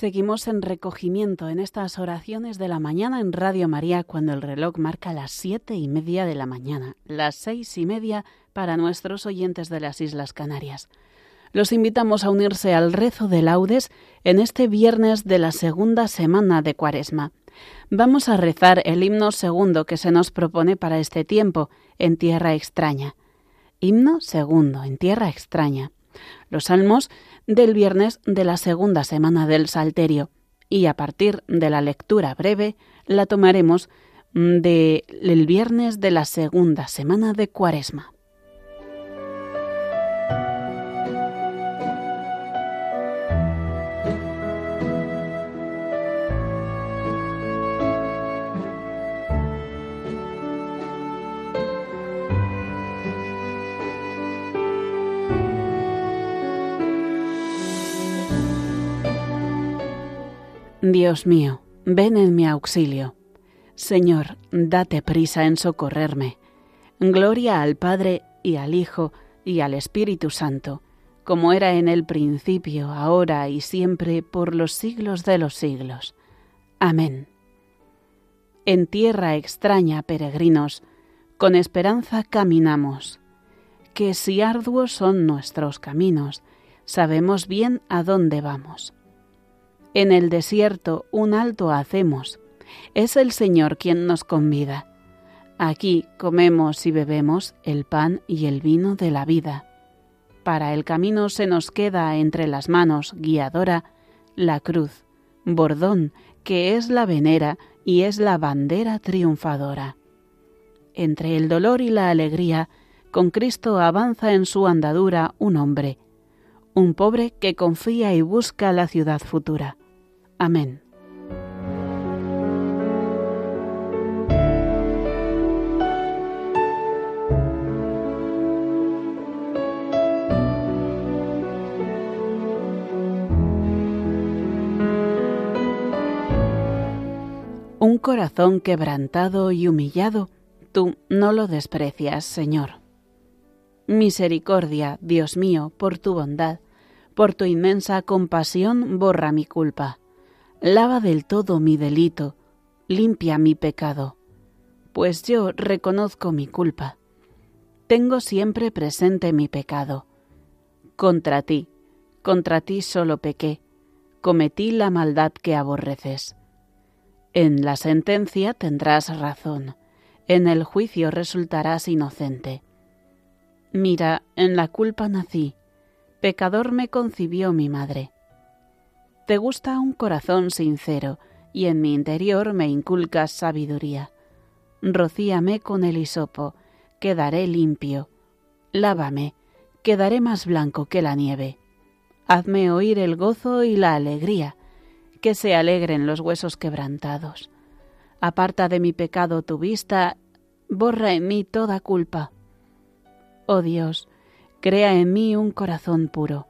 Seguimos en recogimiento en estas oraciones de la mañana en Radio María cuando el reloj marca las siete y media de la mañana, las seis y media para nuestros oyentes de las Islas Canarias. Los invitamos a unirse al rezo de laudes en este viernes de la segunda semana de Cuaresma. Vamos a rezar el himno segundo que se nos propone para este tiempo, en tierra extraña. Himno segundo, en tierra extraña. Los salmos del viernes de la segunda semana del Salterio y a partir de la lectura breve la tomaremos del viernes de la segunda semana de Cuaresma. Dios mío, ven en mi auxilio. Señor, date prisa en socorrerme. Gloria al Padre y al Hijo y al Espíritu Santo, como era en el principio, ahora y siempre, por los siglos de los siglos. Amén. En tierra extraña, peregrinos, con esperanza caminamos, que si arduos son nuestros caminos, sabemos bien a dónde vamos. En el desierto un alto hacemos. Es el Señor quien nos convida. Aquí comemos y bebemos el pan y el vino de la vida. Para el camino se nos queda entre las manos guiadora la cruz, bordón, que es la venera y es la bandera triunfadora. Entre el dolor y la alegría, con Cristo avanza en su andadura un hombre, un pobre que confía y busca la ciudad futura. Amén. Un corazón quebrantado y humillado, tú no lo desprecias, Señor. Misericordia, Dios mío, por tu bondad, por tu inmensa compasión, borra mi culpa lava del todo mi delito, limpia mi pecado, pues yo reconozco mi culpa. Tengo siempre presente mi pecado. Contra ti, contra ti solo pequé, cometí la maldad que aborreces. En la sentencia tendrás razón, en el juicio resultarás inocente. Mira, en la culpa nací, pecador me concibió mi madre. Te gusta un corazón sincero, y en mi interior me inculcas sabiduría. Rocíame con el hisopo, quedaré limpio. Lávame, quedaré más blanco que la nieve. Hazme oír el gozo y la alegría, que se alegren los huesos quebrantados. Aparta de mi pecado tu vista, borra en mí toda culpa. Oh Dios, crea en mí un corazón puro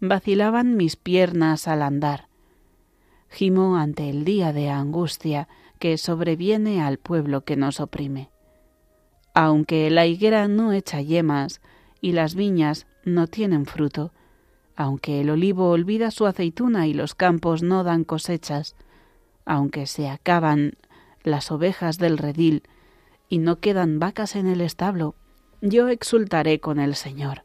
vacilaban mis piernas al andar. Gimo ante el día de angustia que sobreviene al pueblo que nos oprime. Aunque la higuera no echa yemas y las viñas no tienen fruto, aunque el olivo olvida su aceituna y los campos no dan cosechas, aunque se acaban las ovejas del redil y no quedan vacas en el establo, yo exultaré con el Señor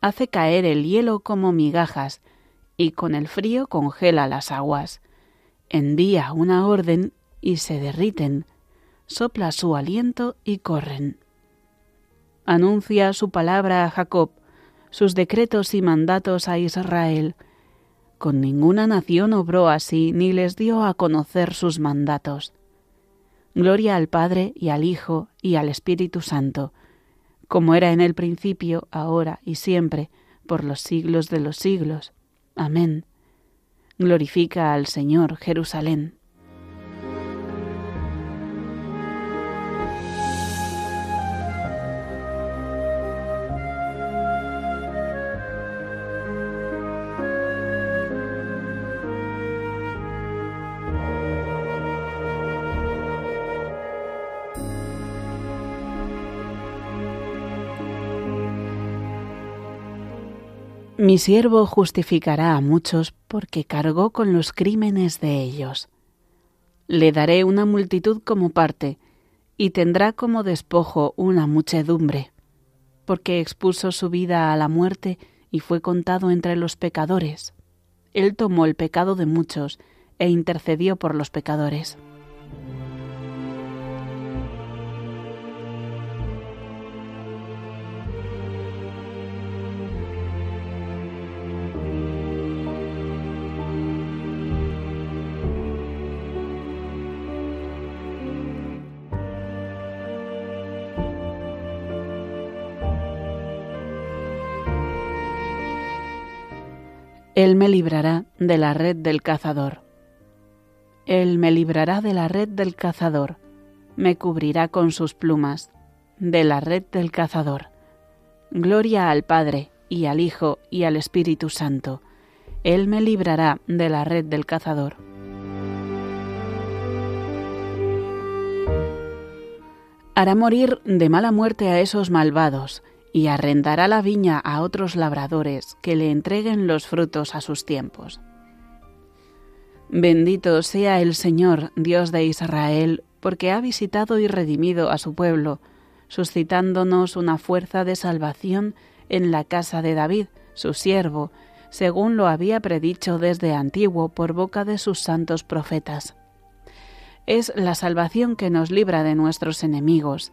hace caer el hielo como migajas y con el frío congela las aguas. Envía una orden y se derriten, sopla su aliento y corren. Anuncia su palabra a Jacob, sus decretos y mandatos a Israel. Con ninguna nación obró así, ni les dio a conocer sus mandatos. Gloria al Padre y al Hijo y al Espíritu Santo, como era en el principio, ahora y siempre, por los siglos de los siglos. Amén. Glorifica al Señor Jerusalén. Mi siervo justificará a muchos porque cargó con los crímenes de ellos. Le daré una multitud como parte, y tendrá como despojo una muchedumbre, porque expuso su vida a la muerte y fue contado entre los pecadores. Él tomó el pecado de muchos e intercedió por los pecadores. Él me librará de la red del cazador. Él me librará de la red del cazador, me cubrirá con sus plumas, de la red del cazador. Gloria al Padre, y al Hijo, y al Espíritu Santo. Él me librará de la red del cazador. Hará morir de mala muerte a esos malvados y arrendará la viña a otros labradores que le entreguen los frutos a sus tiempos. Bendito sea el Señor, Dios de Israel, porque ha visitado y redimido a su pueblo, suscitándonos una fuerza de salvación en la casa de David, su siervo, según lo había predicho desde antiguo por boca de sus santos profetas. Es la salvación que nos libra de nuestros enemigos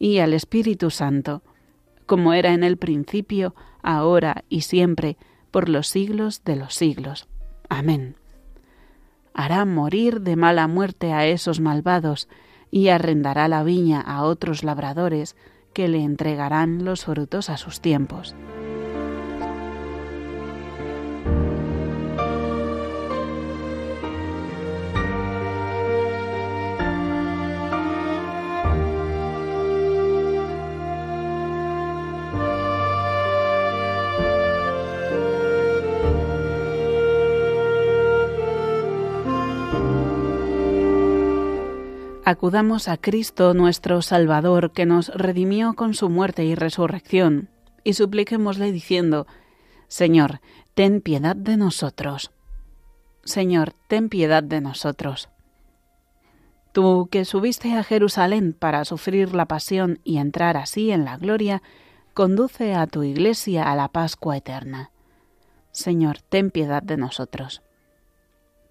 y al Espíritu Santo, como era en el principio, ahora y siempre, por los siglos de los siglos. Amén. Hará morir de mala muerte a esos malvados, y arrendará la viña a otros labradores, que le entregarán los frutos a sus tiempos. Acudamos a Cristo nuestro Salvador, que nos redimió con su muerte y resurrección, y supliquémosle diciendo, Señor, ten piedad de nosotros. Señor, ten piedad de nosotros. Tú que subiste a Jerusalén para sufrir la pasión y entrar así en la gloria, conduce a tu iglesia a la Pascua eterna. Señor, ten piedad de nosotros.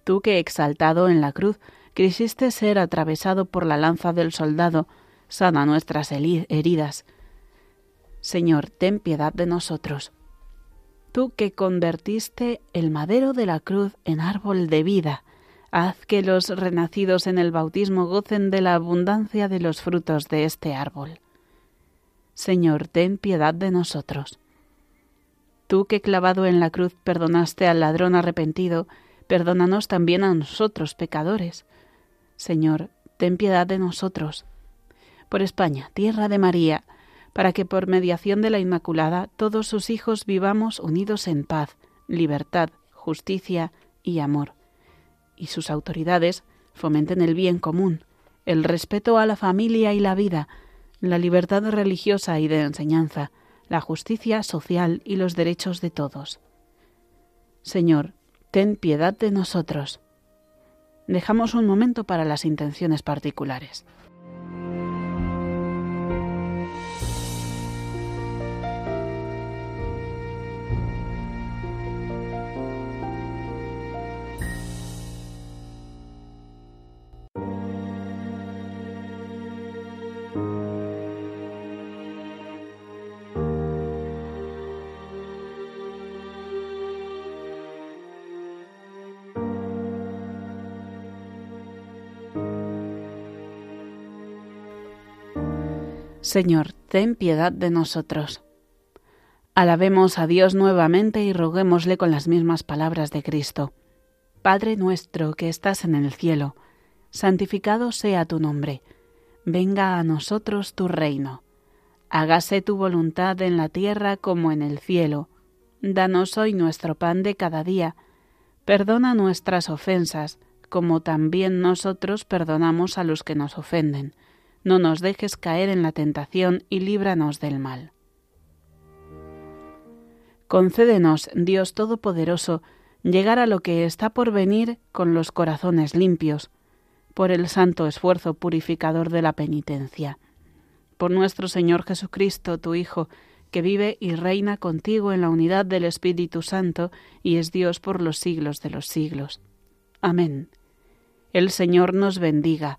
Tú que exaltado en la cruz quisiste ser atravesado por la lanza del soldado, sana nuestras heridas. Señor, ten piedad de nosotros. Tú que convertiste el madero de la cruz en árbol de vida, haz que los renacidos en el bautismo gocen de la abundancia de los frutos de este árbol. Señor, ten piedad de nosotros. Tú que clavado en la cruz perdonaste al ladrón arrepentido, perdónanos también a nosotros pecadores. Señor, ten piedad de nosotros. Por España, tierra de María, para que por mediación de la Inmaculada todos sus hijos vivamos unidos en paz, libertad, justicia y amor. Y sus autoridades fomenten el bien común, el respeto a la familia y la vida, la libertad religiosa y de enseñanza, la justicia social y los derechos de todos. Señor, ten piedad de nosotros dejamos un momento para las intenciones particulares. Señor, ten piedad de nosotros. Alabemos a Dios nuevamente y roguémosle con las mismas palabras de Cristo. Padre nuestro que estás en el cielo, santificado sea tu nombre, venga a nosotros tu reino. Hágase tu voluntad en la tierra como en el cielo. Danos hoy nuestro pan de cada día. Perdona nuestras ofensas, como también nosotros perdonamos a los que nos ofenden no nos dejes caer en la tentación y líbranos del mal. Concédenos, Dios Todopoderoso, llegar a lo que está por venir con los corazones limpios, por el santo esfuerzo purificador de la penitencia. Por nuestro Señor Jesucristo, tu Hijo, que vive y reina contigo en la unidad del Espíritu Santo y es Dios por los siglos de los siglos. Amén. El Señor nos bendiga